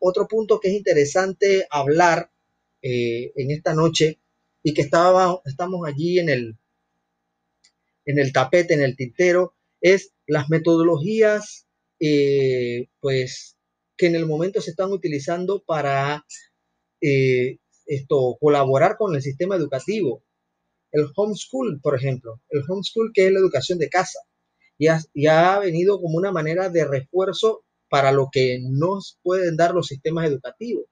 otro punto que es interesante hablar eh, en esta noche y que estamos allí en el, en el tapete, en el tintero, es las metodologías, eh, pues, que en el momento se están utilizando para eh, esto, colaborar con el sistema educativo. El homeschool, por ejemplo, el homeschool que es la educación de casa, ya, ya ha venido como una manera de refuerzo para lo que nos pueden dar los sistemas educativos.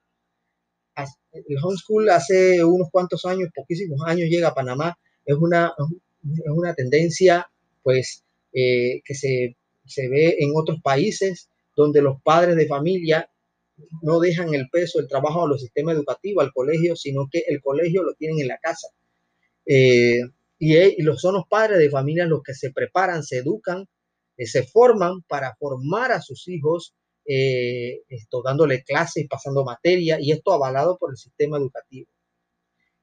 El homeschool hace unos cuantos años, poquísimos años, llega a Panamá. Es una, es una tendencia, pues, eh, que se, se ve en otros países donde los padres de familia no dejan el peso del trabajo a los sistemas educativos, al colegio, sino que el colegio lo tienen en la casa. Eh, y, y, los, son los padres de familia los que se preparan, se educan, eh, se forman para formar a sus hijos, eh, esto, dándole clases, pasando materia, y esto avalado por el sistema educativo.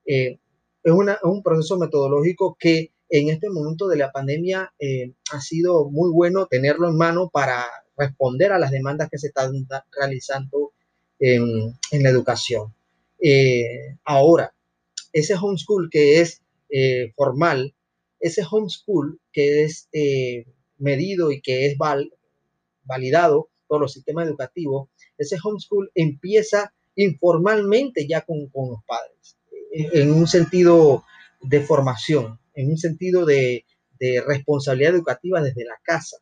es, una, es, un proceso metodológico que en este momento de la pandemia ha sido muy bueno tenerlo en mano para responder a las demandas que se están realizando en, en la educación. Eh, ahora, ese homeschool que es eh, formal, ese homeschool que es eh, medido y que es val, validado por los sistemas educativos, ese homeschool empieza informalmente ya con, los padres, en un sentido de formación, en un sentido de, de responsabilidad educativa desde la casa.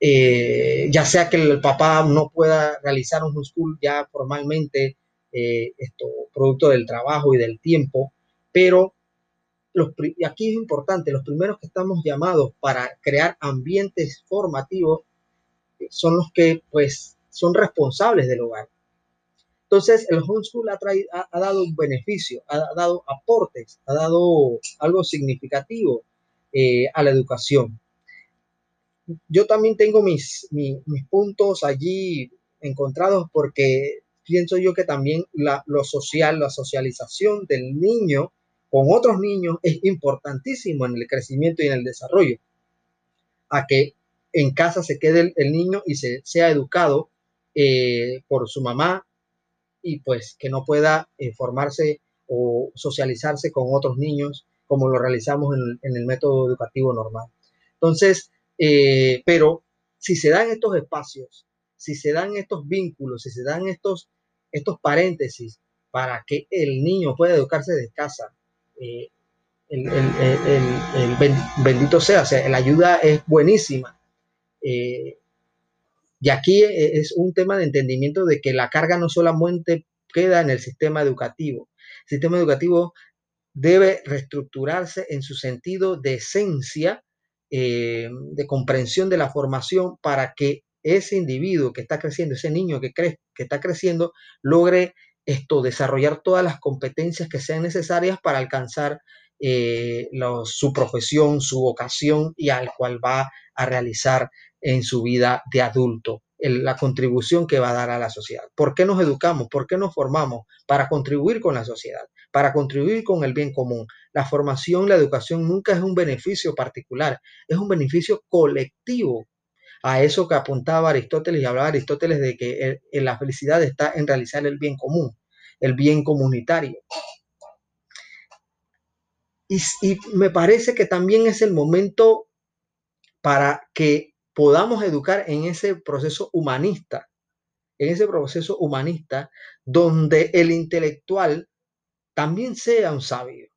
Eh, ya sea que el papá no pueda realizar un homeschool ya formalmente, eh, esto, producto del trabajo y del tiempo, pero los, y aquí es importante, los primeros que estamos llamados para crear ambientes formativos eh, son los que pues son responsables del hogar. Entonces, el homeschool ha, traído, ha, dado un beneficio, ha, dado aportes, ha dado algo significativo eh, a la educación yo también tengo mis, mis, mis, puntos allí encontrados porque pienso yo que también la, lo social, la socialización del niño con otros niños es importantísimo en el crecimiento y en el desarrollo. A que en casa se quede el, el niño y se sea educado eh, por su mamá y pues que no pueda eh, formarse o socializarse con otros niños como lo realizamos en, en el método educativo normal. Entonces, eh, pero si se dan estos espacios, si se dan estos vínculos, si se dan estos, estos paréntesis para que el niño pueda educarse de casa, eh, el, bendito sea, o sea, la ayuda es buenísima. Eh, y aquí es un tema de entendimiento de que la carga no solamente queda en el sistema educativo. El sistema educativo debe reestructurarse en su sentido de esencia eh, de comprensión de la formación para que ese individuo que está creciendo, ese niño que, cree, que está creciendo, logre esto, desarrollar todas las competencias que sean necesarias para alcanzar eh, su profesión, su vocación y al cual va a realizar en su vida de adulto la contribución que va a dar a la sociedad. ¿Por qué nos educamos? ¿Por qué nos formamos? Para contribuir con la sociedad, para contribuir con el bien común. La formación, la educación nunca es un beneficio particular, es un beneficio colectivo. A eso que apuntaba Aristóteles y hablaba Aristóteles de que la felicidad está en realizar el bien común, el bien comunitario. Y, me parece que también es el momento para que podamos educar en ese proceso humanista, en ese proceso humanista donde el intelectual también sea un sabio.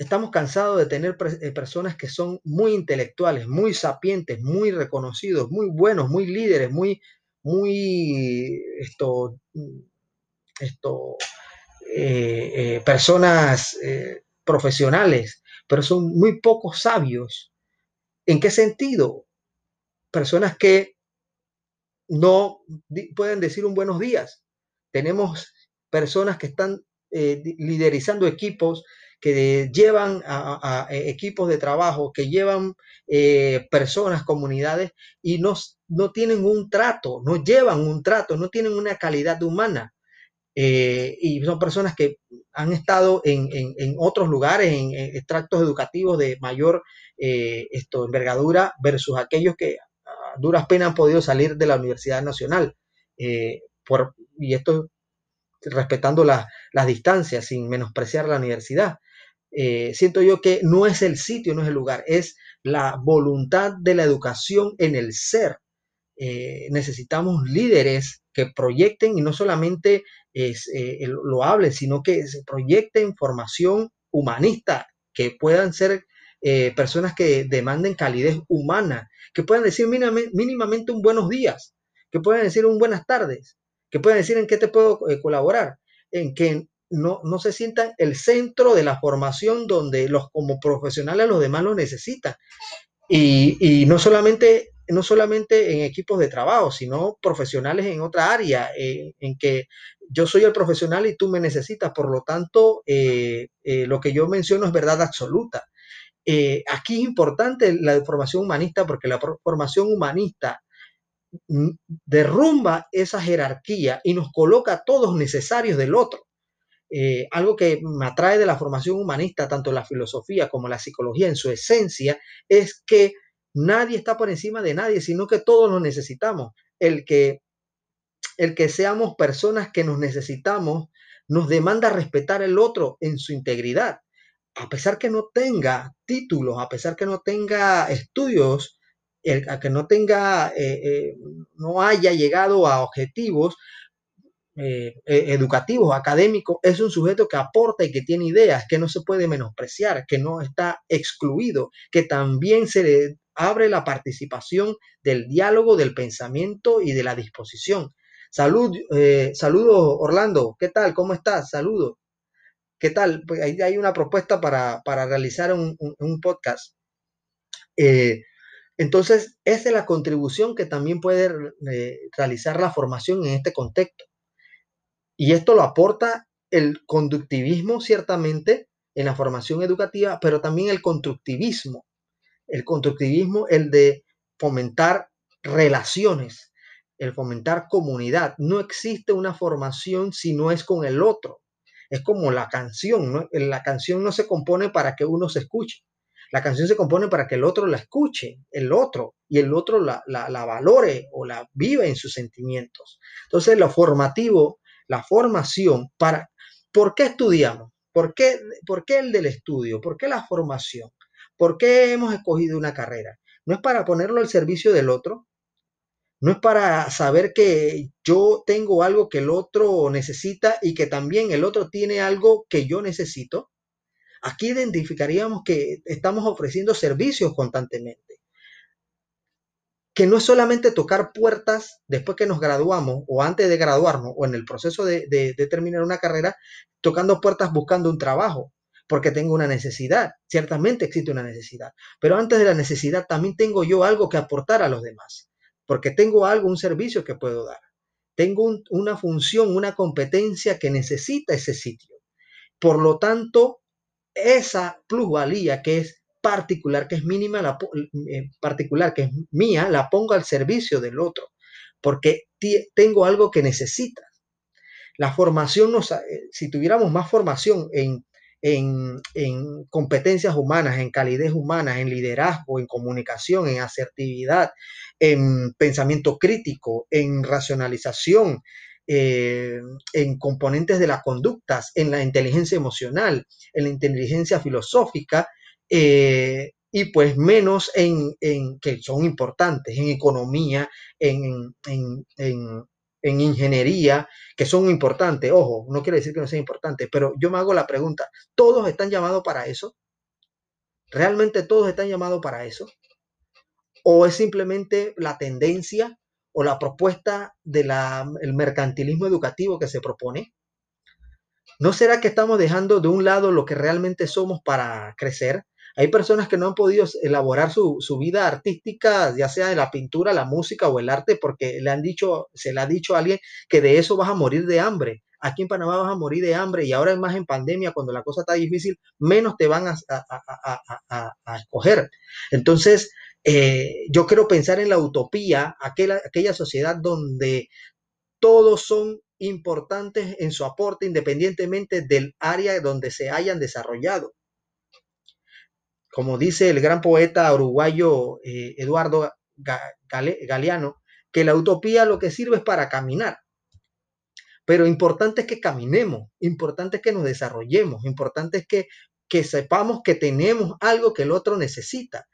Estamos cansados de tener eh, personas que son muy intelectuales, muy sapientes, muy reconocidos, muy buenos, muy líderes, muy, muy, esto, esto, eh, eh, personas profesionales, pero son muy pocos sabios ¿En qué sentido? Personas que no pueden decir un buenos días. Tenemos personas que están liderizando equipos, que llevan a, a, equipos de trabajo, que llevan eh, personas, comunidades y no, no tienen un trato, no llevan un trato, no tienen una calidad humana. Eh, y son personas que han estado en, en, otros lugares, en, extractos educativos de mayor eh, esto, envergadura versus aquellos que a duras penas han podido salir de la Universidad Nacional. por, y esto respetando las distancias, sin menospreciar la universidad. Siento yo que no es el sitio, no es el lugar, es la voluntad de la educación en el ser. necesitamos líderes que proyecten y no solamente es, lo hablen, sino que se proyecten formación humanista, que puedan ser eh, personas que demanden calidez humana, que puedan decir mínimamente un buenos días, que puedan decir un buenas tardes, que puedan decir en qué te puedo eh, colaborar, en que no, no se sientan el centro de la formación donde los como profesionales los demás lo necesitan. Y, y no solamente no solamente en equipos de trabajo, sino profesionales en otra área, eh, en que yo soy el profesional y tú me necesitas, por lo tanto, lo que yo menciono es verdad absoluta. Eh, aquí es importante la formación humanista porque la formación humanista mm, derrumba esa jerarquía y nos coloca todos necesarios del otro. Eh, algo que me atrae de la formación humanista, tanto la filosofía como la psicología en su esencia, es que nadie está por encima de nadie, sino que todos lo necesitamos. El que, el que seamos personas que nos necesitamos nos demanda respetar el otro en su integridad a pesar que no tenga títulos, a pesar que no tenga estudios, a que no tenga, eh, eh, no haya llegado a objetivos eh, educativos, académicos, es un sujeto que aporta y que tiene ideas, que no se puede menospreciar, que no está excluido, que también se le abre la participación del diálogo, del pensamiento y de la disposición. Salud, saludos Orlando, ¿qué tal? ¿Cómo estás? Saludos. ¿Qué tal? Pues hay una propuesta para, realizar un, podcast. Eh, entonces, esa es la contribución que también puede eh, realizar la formación en este contexto. Y esto lo aporta el conductivismo, ciertamente, en la formación educativa, pero también el constructivismo. El constructivismo, el de fomentar relaciones, el fomentar comunidad. No existe una formación si no es con el otro. Es como la canción, ¿no? La canción no se compone para que uno se escuche. La canción se compone para que el otro la escuche, el otro, y el otro la, valore o la viva en sus sentimientos. Entonces, lo formativo, la formación, para, ¿por qué estudiamos? ¿Por qué, ¿Por qué el del estudio? ¿Por qué la formación? ¿Por qué hemos escogido una carrera? No es para ponerlo al servicio del otro, no es para saber que yo tengo algo que el otro necesita y que también el otro tiene algo que yo necesito. Aquí identificaríamos que estamos ofreciendo servicios constantemente. Que no es solamente tocar puertas después que nos graduamos o antes de graduarnos o en el proceso de, de terminar una carrera, tocando puertas buscando un trabajo porque tengo una necesidad. Ciertamente existe una necesidad, pero antes de la necesidad también tengo yo algo que aportar a los demás porque tengo algo, un servicio que puedo dar. Tengo una función, una competencia que necesita ese sitio. Por lo tanto, esa plusvalía que es particular, que es mínima, la, eh, particular, que es mía, la pongo al servicio del otro, porque tengo algo que necesita. La formación, nos, eh, si tuviéramos más formación en en, competencias humanas, en calidez humana, en liderazgo, en comunicación, en asertividad, en pensamiento crítico, en racionalización, eh, en componentes de las conductas, en la inteligencia emocional, en la inteligencia filosófica, eh, y pues menos en, que son importantes, en economía, en, en ingeniería, que son importantes. Ojo, no quiere decir que no sean importantes, pero yo me hago la pregunta, ¿todos están llamados para eso? ¿Realmente todos están llamados para eso? ¿O es simplemente la tendencia o la propuesta del mercantilismo educativo que se propone? ¿No será que estamos dejando de un lado lo que realmente somos para crecer? Hay personas que no han podido elaborar su, vida artística, ya sea de la pintura, la música o el arte, porque le han dicho, se le ha dicho a alguien que de eso vas a morir de hambre. Aquí en Panamá vas a morir de hambre y ahora es más en pandemia, cuando la cosa está difícil, menos te van a, escoger. Entonces, eh, yo quiero pensar en la utopía, aquella, aquella sociedad donde todos son importantes en su aporte independientemente del área donde se hayan desarrollado como dice el gran poeta uruguayo eh, Eduardo Galeano, que la utopía lo que sirve es para caminar. Pero importante es que caminemos, importante es que nos desarrollemos, importante es que, que sepamos que tenemos algo que el otro necesita.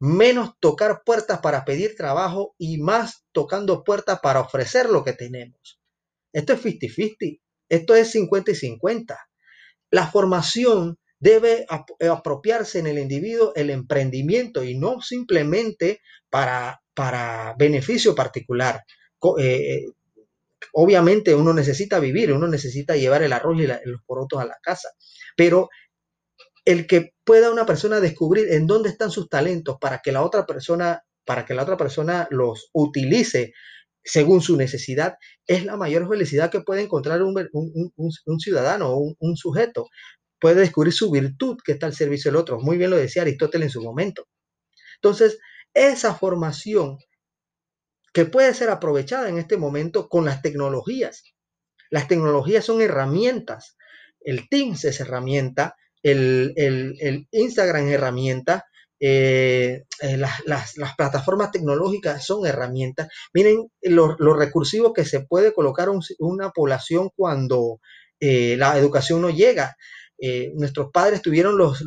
Menos tocar puertas para pedir trabajo y más tocando puertas para ofrecer lo que tenemos. Esto es 50-50, esto es 50 y 50. La formación debe apropiarse en el individuo el emprendimiento y no simplemente para, para beneficio particular. Eh, obviamente uno necesita vivir, uno necesita llevar el arroz y los porotos a la casa, pero el que pueda una persona descubrir en dónde están sus talentos para que la otra persona, para que la otra persona los utilice según su necesidad, es la mayor felicidad que puede encontrar un, ciudadano o un, sujeto. Puede descubrir su virtud que está al servicio del otro. Muy bien lo decía Aristóteles en su momento. Entonces, esa formación que puede ser aprovechada en este momento con las tecnologías. Las tecnologías son herramientas. El Teams es herramienta, el, Instagram es herramienta, eh, eh, las, plataformas tecnológicas son herramientas. Miren lo, recursivo que se puede colocar una población cuando eh, la educación no llega. Nuestros padres tuvieron los,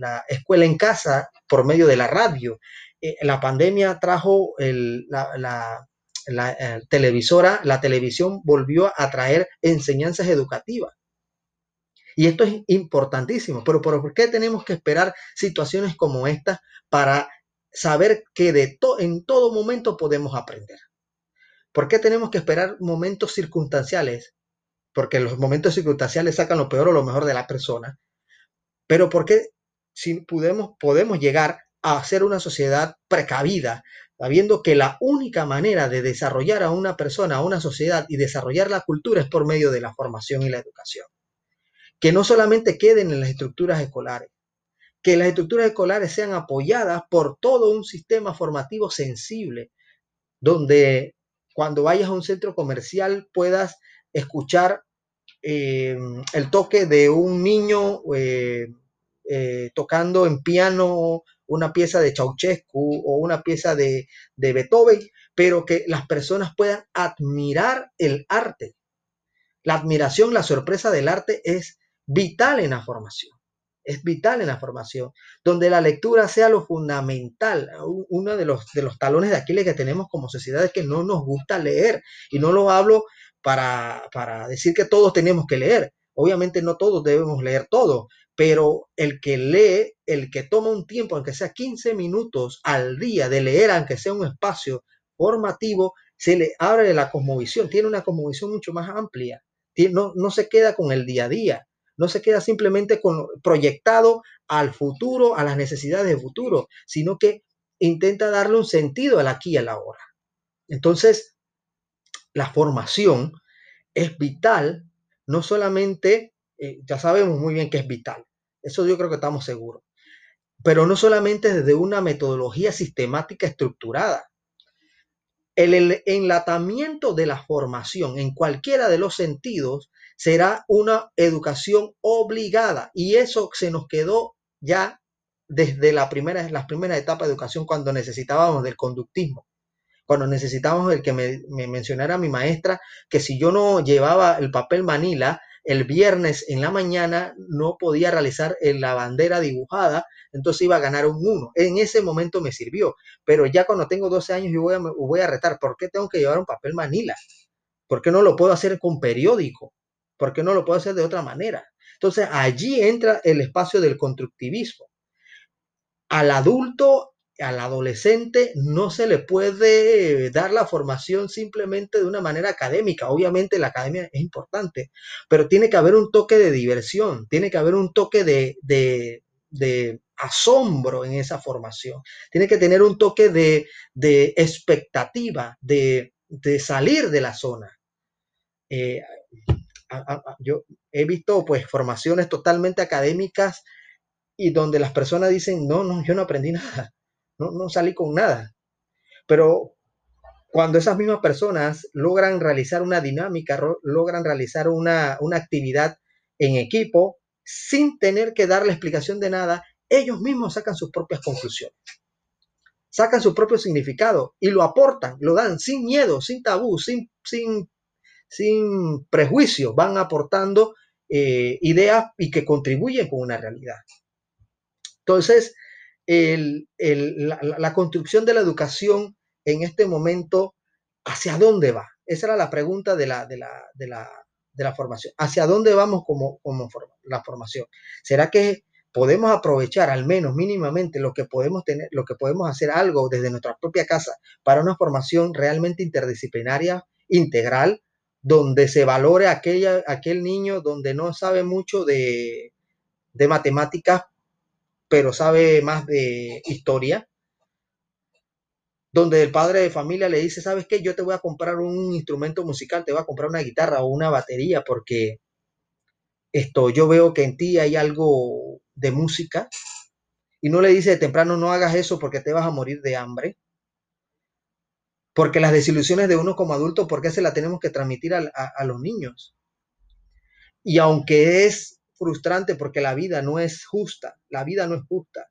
la escuela en casa por medio de la radio. Eh, la pandemia trajo la, eh, televisora, la televisión volvió a traer enseñanzas educativas. Y esto es importantísimo, pero ¿por qué tenemos que esperar situaciones como esta para saber que de en todo momento podemos aprender? ¿Por qué tenemos que esperar momentos circunstanciales? Porque los momentos circunstanciales sacan lo peor o lo mejor de la persona. Pero ¿por qué si podemos, podemos llegar a ser una sociedad precavida, sabiendo que la única manera de desarrollar a una persona, a una sociedad y desarrollar la cultura es por medio de la formación y la educación. Que no solamente queden en las estructuras escolares, que las estructuras escolares sean apoyadas por todo un sistema formativo sensible, donde cuando vayas a un centro comercial puedas escuchar eh, el toque de un niño eh, eh, tocando en piano una pieza de Ceausescu o una pieza de, Beethoven, pero que las personas puedan admirar el arte. La admiración, la sorpresa del arte es vital en la formación. Es vital en la formación, donde la lectura sea lo fundamental. Uno de los, de los talones de Aquiles que tenemos como sociedad es que no nos gusta leer. Y no lo hablo para, para decir que todos tenemos que leer. Obviamente no todos debemos leer todo, pero el que lee, el que toma un tiempo, aunque sea 15 minutos al día de leer, aunque sea un espacio formativo, se le abre la cosmovisión, tiene una cosmovisión mucho más amplia, no, no se queda con el día a día, no se queda simplemente con, proyectado al futuro, a las necesidades del futuro, sino que intenta darle un sentido al aquí y a la ahora. Entonces, la formación es vital, no solamente, eh, ya sabemos muy bien que es vital, eso yo creo que estamos seguros. Pero no solamente desde una metodología sistemática estructurada. El, enlatamiento de la formación en cualquiera de los sentidos será una educación obligada y eso se nos quedó ya desde la primera, las primeras etapas de educación cuando necesitábamos del conductismo cuando necesitábamos el que me, me, mencionara mi maestra que si yo no llevaba el papel manila, el viernes en la mañana no podía realizar la bandera dibujada, entonces iba a ganar un 1. En ese momento me sirvió, pero ya cuando tengo 12 años yo voy a, voy a retar, ¿por qué tengo que llevar un papel manila? ¿Por qué no lo puedo hacer con periódico? ¿Por qué no lo puedo hacer de otra manera? Entonces allí entra el espacio del constructivismo. Al adulto al adolescente no se le puede dar la formación simplemente de una manera académica. Obviamente la academia es importante, pero tiene que haber un toque de diversión, tiene que haber un toque de, asombro en esa formación, tiene que tener un toque de, expectativa, de, salir de la zona. Eh, yo he visto pues formaciones totalmente académicas y donde las personas dicen, no, no, yo no aprendí nada no, salí con nada. Pero cuando esas mismas personas logran realizar una dinámica, logran realizar una, una actividad en equipo, sin tener que darle explicación de nada, ellos mismos sacan sus propias conclusiones. sacan su propio significado y lo aportan, lo dan sin miedo, sin tabú, sin, sin, sin prejuicio, van aportando eh, ideas y que contribuyen con una realidad. Entonces, la, construcción de la educación en este momento, ¿hacia dónde va? Esa era la pregunta de la, de la, formación. ¿Hacia dónde vamos como, como la formación? ¿Será que podemos aprovechar al menos mínimamente lo que podemos tener, lo que podemos hacer algo desde nuestra propia casa para una formación realmente interdisciplinaria, integral, donde se valore aquella, aquel niño donde no sabe mucho de, de matemáticas, pero sabe más de historia, donde el padre de familia le dice, ¿sabes qué? Yo te voy a comprar un instrumento musical, te voy a comprar una guitarra o una batería, porque esto, yo veo que en ti hay algo de música, y no le dice de temprano, no hagas eso porque te vas a morir de hambre, porque las desilusiones de uno como adulto, ¿por qué se las tenemos que transmitir a, a los niños? Y aunque es frustrante porque la vida no es justa, la vida no es justa,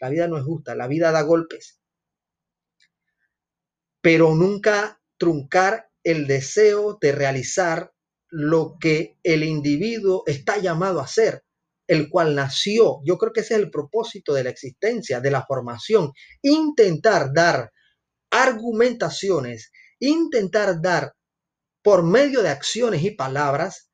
la vida no es justa, la vida da golpes, pero nunca truncar el deseo de realizar lo que el individuo está llamado a hacer, el cual nació. Yo creo que ese es el propósito de la existencia, de la formación. Intentar dar argumentaciones, intentar dar por medio de acciones y palabras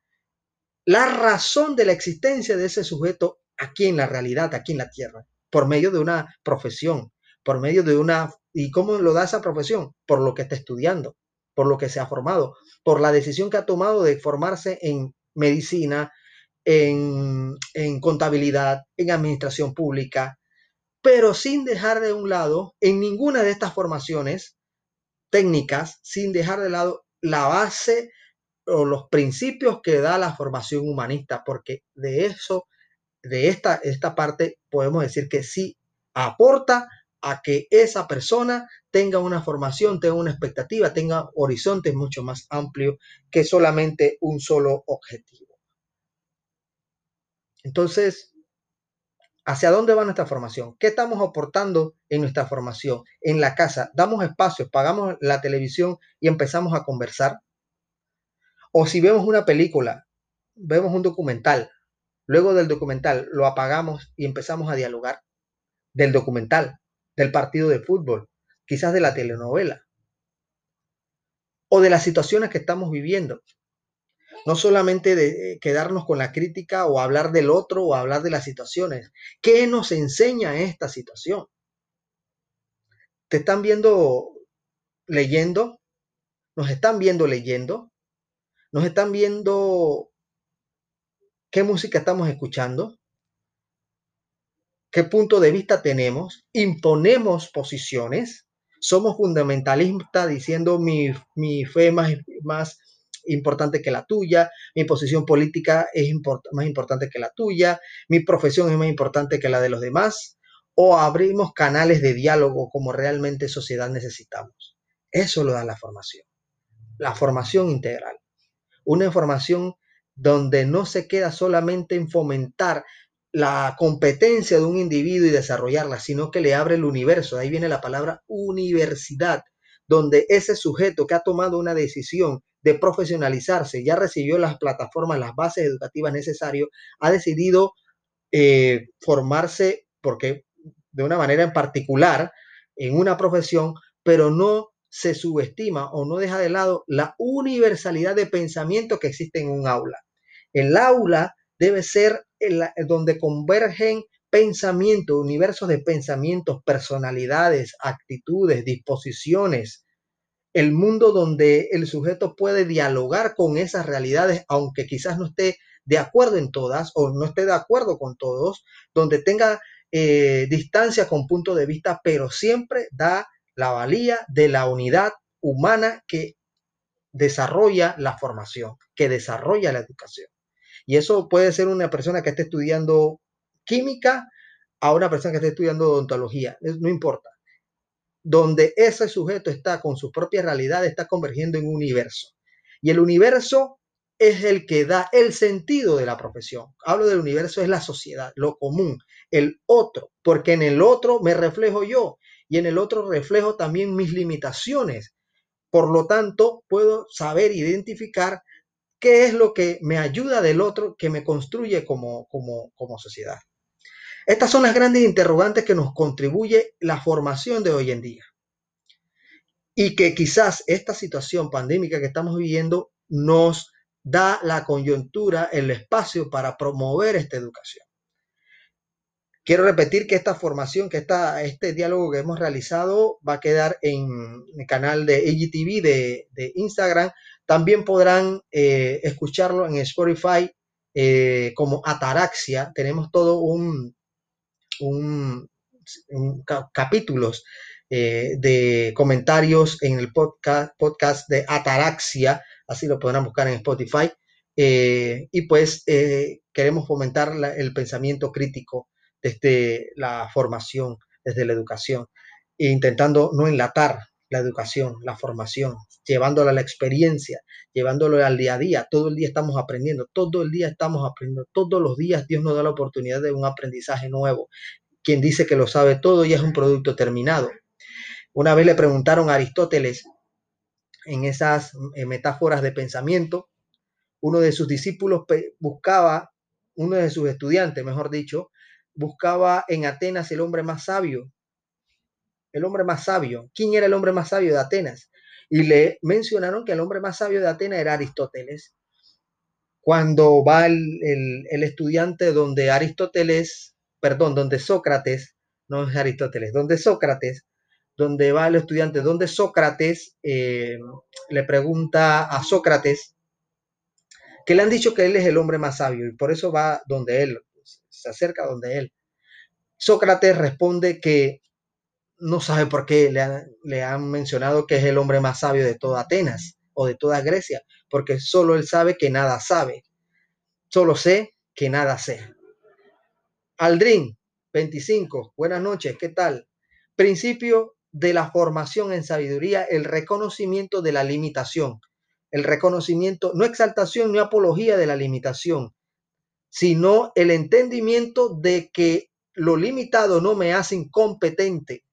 la razón de la existencia de ese sujeto aquí en la realidad, aquí en la tierra, por medio de una profesión, por medio de una... ¿Y cómo lo da esa profesión? Por lo que está estudiando, por lo que se ha formado, por la decisión que ha tomado de formarse en medicina, en, en contabilidad, en administración pública, pero sin dejar de un lado, en ninguna de estas formaciones técnicas, sin dejar de lado la base o los principios que da la formación humanista, porque de eso, de esta, esta parte, podemos decir que sí aporta a que esa persona tenga una formación, tenga una expectativa, tenga horizontes mucho más amplios que solamente un solo objetivo. Entonces, ¿hacia dónde va nuestra formación? ¿Qué estamos aportando en nuestra formación? En la casa, damos espacios, pagamos la televisión y empezamos a conversar. O si vemos una película, vemos un documental, luego del documental lo apagamos y empezamos a dialogar del documental del partido de fútbol, quizás de la telenovela o de las situaciones que estamos viviendo. No solamente de eh, quedarnos con la crítica o hablar del otro o hablar de las situaciones. ¿Qué nos enseña esta situación? ¿Te están viendo leyendo? ¿Nos están viendo leyendo? ¿Nos están viendo qué música estamos escuchando? qué punto de vista tenemos, imponemos posiciones, somos fundamentalistas diciendo mi, mi fe más, más importante que la tuya, mi posición política es más importante que la tuya, mi profesión es más importante que la de los demás, o abrimos canales de diálogo como realmente sociedad necesitamos. Eso lo da la formación, la formación integral, una formación donde no se queda solamente en fomentar la competencia de un individuo y desarrollarla, sino que le abre el universo. Ahí viene la palabra universidad, donde ese sujeto que ha tomado una decisión de profesionalizarse, ya recibió las plataformas, las bases educativas necesarias, ha decidido eh, formarse porque de una manera en particular en una profesión, pero no se subestima o no deja de lado la universalidad de pensamiento que existe en un aula. El aula debe ser donde convergen pensamientos, universos de pensamientos, personalidades, actitudes, disposiciones, el mundo donde el sujeto puede dialogar con esas realidades, aunque quizás no esté de acuerdo en todas o no esté de acuerdo con todos, donde tenga eh, distancia con punto de vista, pero siempre da la valía de la unidad humana que desarrolla la formación, que desarrolla la educación. Y eso puede ser una persona que esté estudiando química a una persona que esté estudiando odontología, no importa. Donde ese sujeto está con su propia realidad, está convergiendo en un universo. Y el universo es el que da el sentido de la profesión. Hablo del universo, es la sociedad, lo común, el otro, porque en el otro me reflejo yo. Y en el otro reflejo también mis limitaciones. Por lo tanto, puedo saber identificar qué es lo que me ayuda del otro, que me construye como, como, como sociedad. Estas son las grandes interrogantes que nos contribuye la formación de hoy en día. Y que quizás esta situación pandémica que estamos viviendo nos da la coyuntura, el espacio para promover esta educación. Quiero repetir que esta formación, que esta, este diálogo que hemos realizado va a quedar en el canal de IGTV de, Instagram. También podrán eh, escucharlo en Spotify eh, como Ataraxia. Tenemos todo un, un, capítulos eh, de comentarios en el podcast, de Ataraxia, así lo podrán buscar en Spotify. Y pues queremos fomentar el pensamiento crítico desde la formación, desde la educación, intentando no enlatar la educación, la formación, llevándola a la experiencia, llevándolo al día a día. Todo el día estamos aprendiendo, todo el día estamos aprendiendo, todos los días Dios nos da la oportunidad de un aprendizaje nuevo. Quien dice que lo sabe todo ya es un producto terminado. Una vez le preguntaron a Aristóteles en esas eh, metáforas de pensamiento, uno de sus discípulos buscaba, uno de sus estudiantes, mejor dicho, buscaba en Atenas el hombre más sabio el hombre más sabio. ¿Quién era el hombre más sabio de Atenas? Y le mencionaron que el hombre más sabio de Atenas era Aristóteles. Cuando va el, estudiante donde Aristóteles, perdón, donde Sócrates, no es Aristóteles, donde Sócrates, donde va el estudiante, donde Sócrates eh, le pregunta a Sócrates que le han dicho que él es el hombre más sabio y por eso va donde él, se acerca donde él. Sócrates responde que no sabe por qué le han, mencionado que es el hombre más sabio de toda Atenas o de toda Grecia, porque solo él sabe que nada sabe. Solo sé que nada sé. Aldrin, 25, buenas noches, ¿qué tal? Principio de la formación en sabiduría, el reconocimiento de la limitación. El reconocimiento, no exaltación ni apología de la limitación, sino el entendimiento de que lo limitado no me hace incompetente,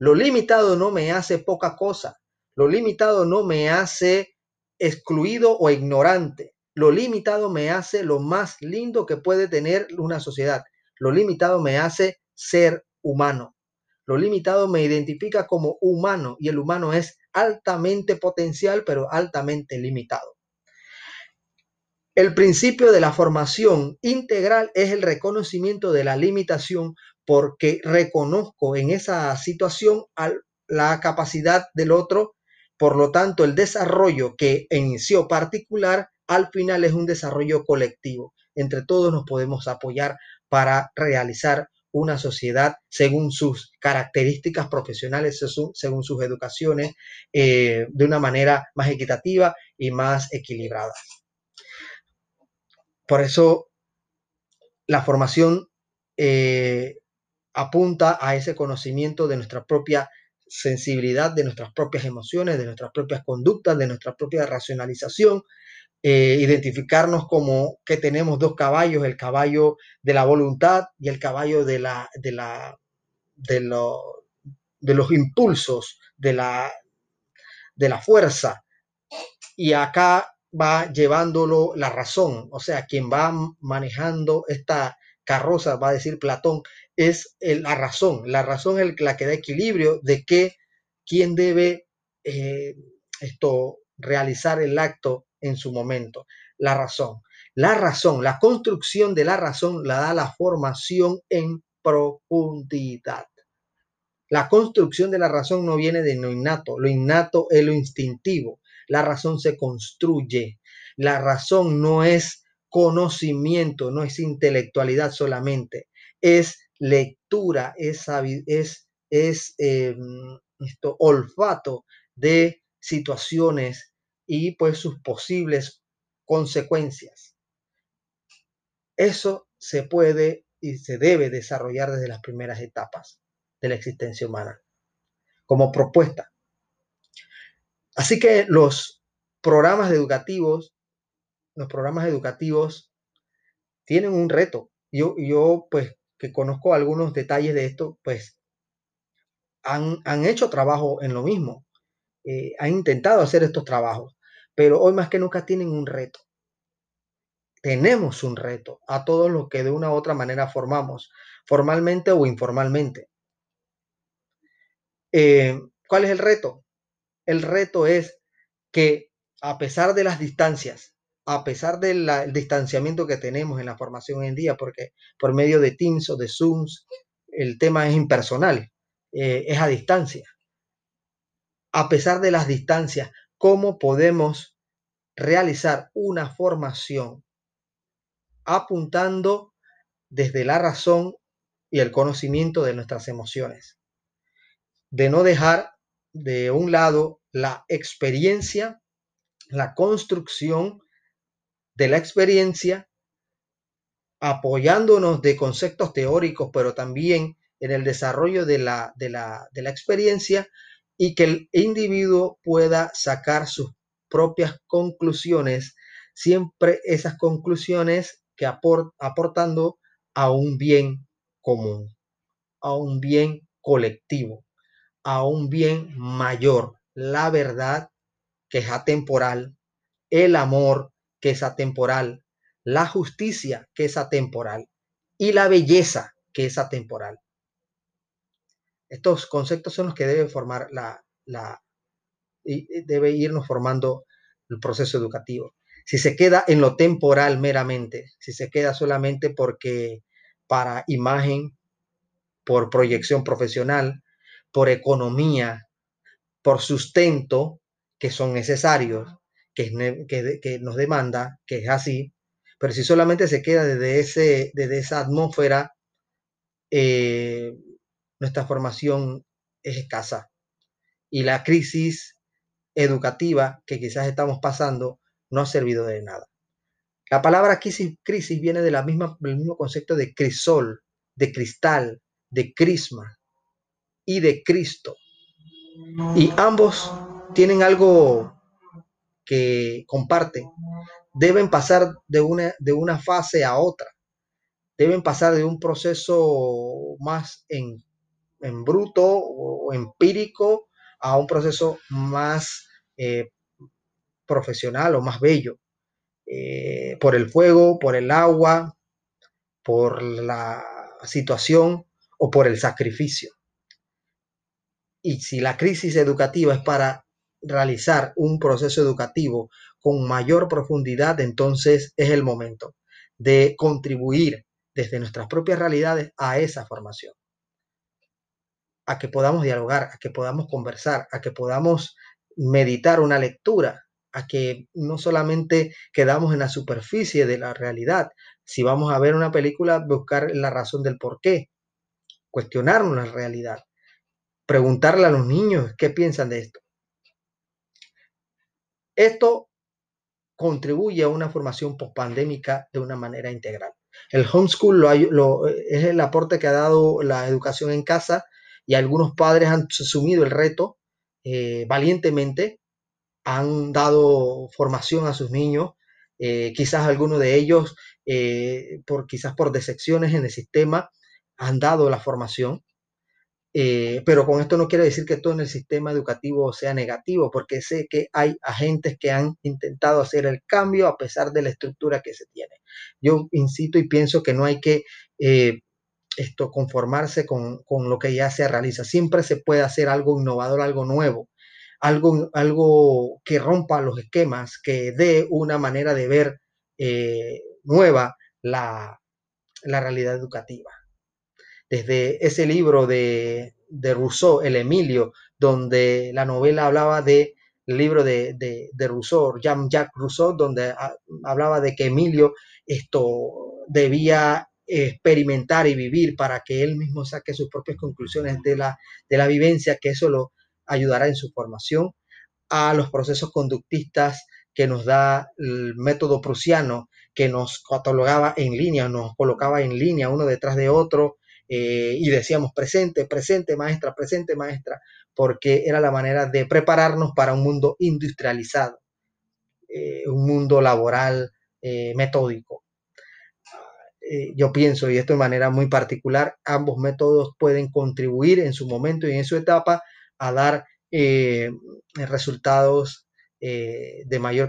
lo limitado no me hace poca cosa. Lo limitado no me hace excluido o ignorante. Lo limitado me hace lo más lindo que puede tener una sociedad. Lo limitado me hace ser humano. Lo limitado me identifica como humano y el humano es altamente potencial pero altamente limitado. El principio de la formación integral es el reconocimiento de la limitación porque reconozco en esa situación la capacidad del otro, por lo tanto el desarrollo que inició particular al final es un desarrollo colectivo. Entre todos nos podemos apoyar para realizar una sociedad según sus características profesionales, según sus educaciones, eh, de una manera más equitativa y más equilibrada. Por eso la formación eh, apunta a ese conocimiento de nuestra propia sensibilidad, de nuestras propias emociones, de nuestras propias conductas, de nuestra propia racionalización, eh, identificarnos como que tenemos dos caballos, el caballo de la voluntad y el caballo de, la, de, los impulsos, de la, de la fuerza. Y acá va llevándolo la razón, o sea, quien va manejando esta carroza, va a decir Platón, es la razón. La razón es la que da equilibrio de que quién debe eh, esto, realizar el acto en su momento. La razón. La razón, la construcción de la razón la da la formación en profundidad. La construcción de la razón no viene de lo innato, lo innato es lo instintivo. La razón se construye. La razón no es conocimiento, no es intelectualidad solamente, es lectura, es, es, es em, olfato de situaciones y pues sus posibles consecuencias. Eso se puede y se debe desarrollar desde las primeras etapas de la existencia humana como propuesta. Así que los programas educativos, los programas educativos tienen un reto. Yo, yo pues que conozco algunos detalles de esto, pues han, han hecho trabajo en lo mismo, eh, han intentado hacer estos trabajos, pero hoy más que nunca tienen un reto. Tenemos un reto a todos los que de una u otra manera formamos, formalmente o informalmente. Eh, ¿Cuál es el reto? El reto es que a pesar de las distancias, a pesar del distanciamiento que tenemos en la formación hoy en día, porque por medio de Teams o de Zooms, el tema es impersonal, eh, es a distancia. A pesar de las distancias, ¿cómo podemos realizar una formación apuntando desde la razón y el conocimiento de nuestras emociones? De no dejar de un lado la experiencia, la construcción de la experiencia, apoyándonos de conceptos teóricos, pero también en el desarrollo de la, de la, de la experiencia y que el individuo pueda sacar sus propias conclusiones, siempre esas conclusiones que aportando a un bien común, a un bien colectivo, a un bien mayor, la verdad que es atemporal, el amor que es atemporal, la justicia que es atemporal y la belleza que es atemporal. Estos conceptos son los que debe formar la, la y debe irnos formando el proceso educativo. Si se queda en lo temporal meramente, si se queda solamente porque para imagen, por proyección profesional, por economía, por sustento, que son necesarios, que, que, nos demanda, que es así, pero si solamente se queda desde, ese, desde esa atmósfera eh, nuestra formación es escasa. Y la crisis educativa que quizás estamos pasando no ha servido de nada. La palabra crisis, crisis viene de la misma, del mismo concepto de crisol, de cristal, de crisma y de Cristo. Y ambos tienen algo que comparten. Deben pasar de una, de una fase a otra. Deben pasar de un proceso más en en bruto o empírico a un proceso más eh, profesional o más bello, eh, por el fuego, por el agua, por la situación o por el sacrificio. Y si la crisis educativa es para realizar un proceso educativo con mayor profundidad, entonces es el momento de contribuir desde nuestras propias realidades a esa formación. A que podamos dialogar, a que podamos conversar, a que podamos meditar una lectura, a que no solamente quedamos en la superficie de la realidad, si vamos a ver una película, buscar la razón del por qué, cuestionarnos la realidad, preguntarle a los niños qué piensan de esto. Esto contribuye a una formación pospandémica de una manera integral. El homeschool lo, es el aporte que ha dado la educación en casa y algunos padres han asumido el reto eh, valientemente, han dado formación a sus niños, eh, quizás algunos de ellos, eh, por, quizás por decepciones en el sistema, han dado la formación. Pero con esto no quiere decir que todo en el sistema educativo sea negativo, porque sé que hay agentes que han intentado hacer el cambio a pesar de la estructura que se tiene. Yo insisto y pienso que no hay que esto, conformarse con, lo que ya se realiza. Siempre se puede hacer algo innovador, algo nuevo, algo, algo que rompa los esquemas, que dé una manera de ver eh, nueva la, realidad educativa. Desde ese libro de, Rousseau, El Emilio, donde la novela hablaba de libro de, de, Rousseau, Jean-Jacques Rousseau, donde hablaba de que Emilio esto debía experimentar y vivir para que él mismo saque sus propias conclusiones de la, de la vivencia, que eso lo ayudará en su formación, a los procesos conductistas que nos da el método prusiano, que nos catalogaba en línea, nos colocaba en línea uno detrás de otro, eh, y decíamos presente, presente maestra, presente maestra, porque era la manera de prepararnos para un mundo industrializado, eh, un mundo laboral eh, metódico. yo pienso, y esto de manera muy particular, ambos métodos pueden contribuir en su momento y en su etapa a dar resultados de mayor